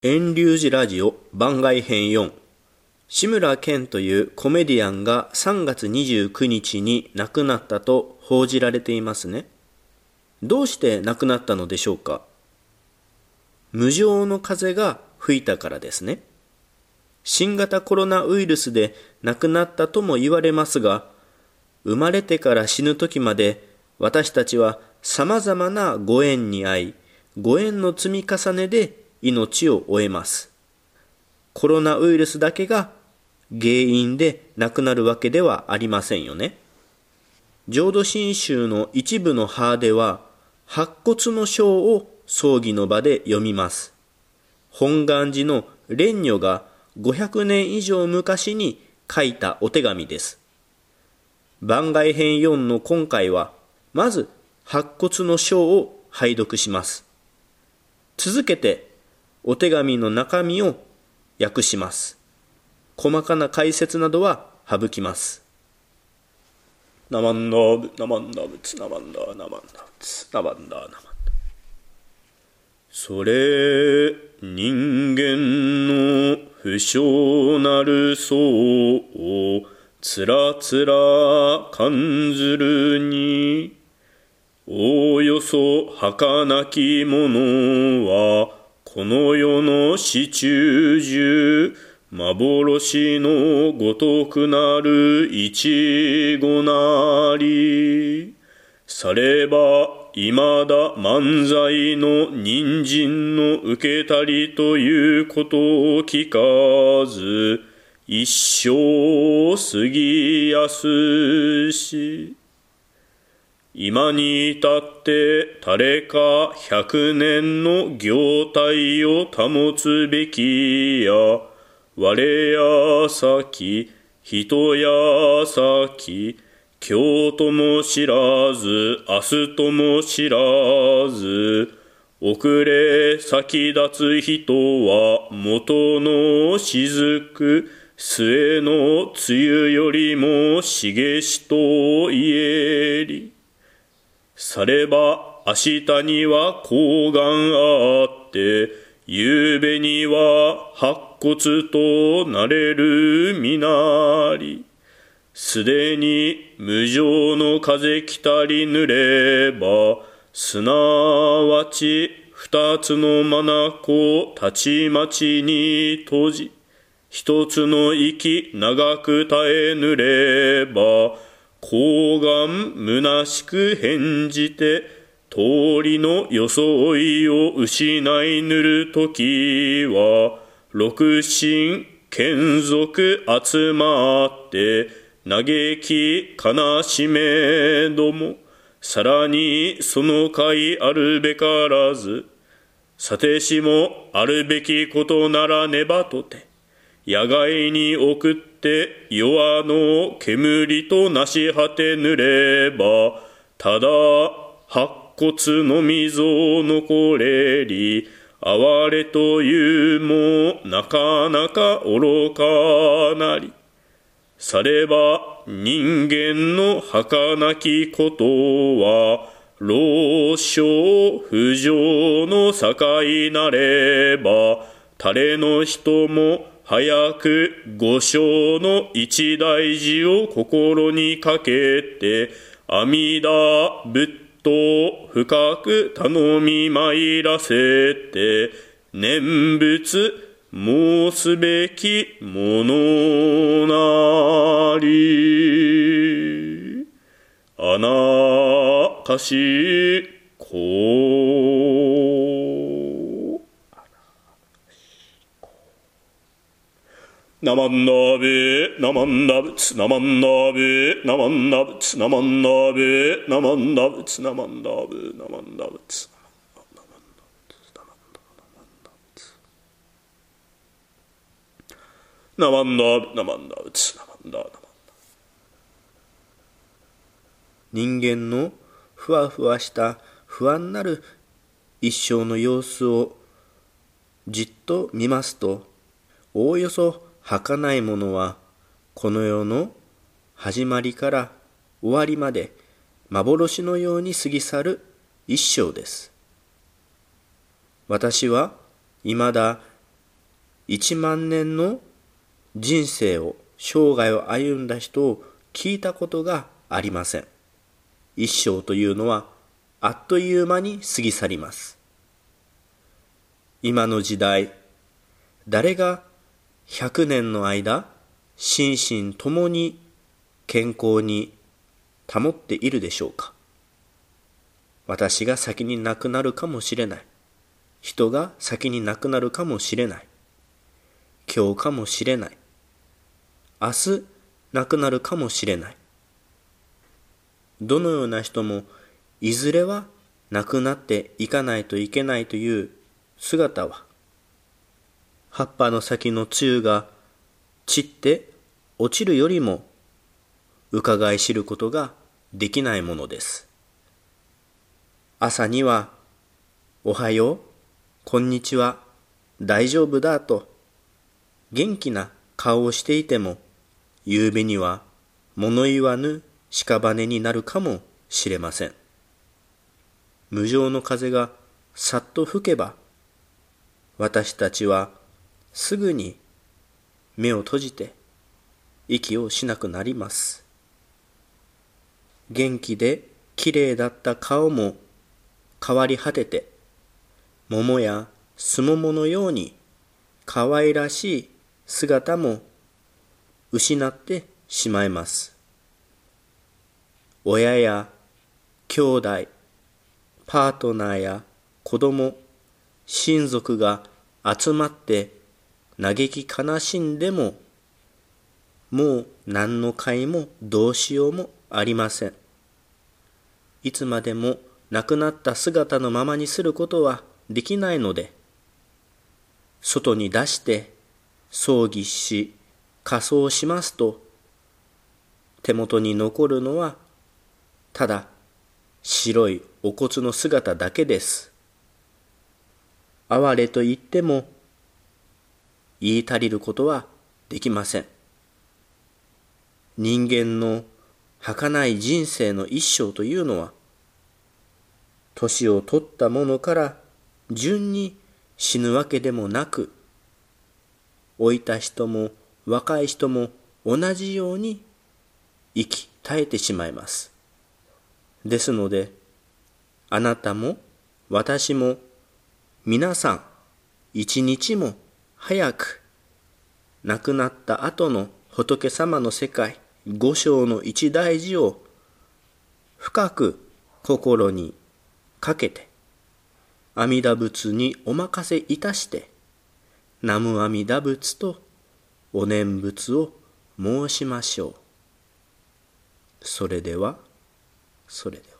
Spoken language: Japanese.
遠流寺ラジオ番外編4志村けんというコメディアンが3月29日に亡くなったと報じられていますね。どうして亡くなったのでしょうか無情の風が吹いたからですね。新型コロナウイルスで亡くなったとも言われますが、生まれてから死ぬ時まで私たちは様々なご縁に遭い、ご縁の積み重ねで命を終えます。コロナウイルスだけが原因で亡くなるわけではありませんよね。浄土真宗の一部の派では、白骨の章を葬儀の場で読みます。本願寺の蓮如が500年以上昔に書いたお手紙です。番外編4の今回は、まず白骨の章を拝読します。続けて、お手紙の中身を訳します。細かな解説などは省きます。ナマンダーブ、ナマンダーブツ、ナマンダー、ナマンダーツ、ナマンダー、ナマンダー。それ、人間の不詳なる相を、つらつら感ずるに、おおよそ儚きものは、この世の始中中、幻のごとくなるいちごなり。されば、いまだ漫才の人参の受けたりということを聞かず、一生過ぎやすし。今に至って誰か百年の業態を保つべきや、我や先、人や先、今日とも知らず、明日とも知らず、遅れ先立つ人は元の雫、末の梅雨よりも茂しと言えり。されば明日には高岩あって、夕べには白骨となれるみなり。すでに無情の風来たり濡れば、すなわち二つの眼をたちまちに閉じ、一つの息長く耐え濡れば、高岩虚しく返じて、通りの装いを失いぬるときは、六神、眷属集まって、嘆き悲しめども、さらにその会あるべからず、さてしもあるべきことならねばとて、野外に送って弱の煙となし果てぬれば、ただ白骨の溝残れり、哀れというもなかなか愚かなり。されば人間の儚きことは、老少不浄の境なれば、誰の人も早く五章の一大事を心にかけて、阿弥陀仏と深く頼み参らせて、念仏申すべきものなり。あなかしこ。なまんなべ、なまんなぶつ、なまんなべ、なまんなぶつ、なまんなべ、なまんなぶつ、なまんなぶ、なまんなぶつ。なまんだ、なまんだ、うつ、なまんだ、なまんだ。人間のふわふわした不安なる一生の様子をじっと見ますと、おおよそ儚いものは、この世の始まりから終わりまで幻のように過ぎ去る一生です。私は未だ1万年の人生を、生涯を歩んだ人を聞いたことがありません。一生というのはあっという間に過ぎ去ります。今の時代、誰が100年の間、心身ともに健康に保っているでしょうか？私が先に亡くなるかもしれない。人が先に亡くなるかもしれない。今日かもしれない。明日亡くなるかもしれない。どのような人もいずれは亡くなっていかないといけないという姿は葉っぱの先の露が散って落ちるよりも伺い知ることができないものです。朝には、おはよう、こんにちは、大丈夫だと、元気な顔をしていても、夕べには物言わぬ屍になるかもしれません。無常の風がさっと吹けば、私たちはすぐに目を閉じて息をしなくなります。元気できれいだった顔も変わり果てて、桃やすもものように可愛らしい姿も失ってしまいます。親や兄弟、パートナーや子供、親族が集まって嘆き悲しんでも、もう何の会もどうしようもありません。いつまでも亡くなった姿のままにすることはできないので、外に出して葬儀し仮装しますと、手元に残るのはただ白いお骨の姿だけです。哀れと言っても言い足りることはできません。人間の儚い人生の一生というのは、年を取ったものから順に死ぬわけでもなく、老いた人も若い人も同じように生き絶えてしまいます。ですので、あなたも私も皆さん一日も早く亡くなった後の仏様の世界五章の一大事を深く心にかけて阿弥陀仏にお任せいたして南無阿弥陀仏とお念仏を申しましょう。それでは、それでは。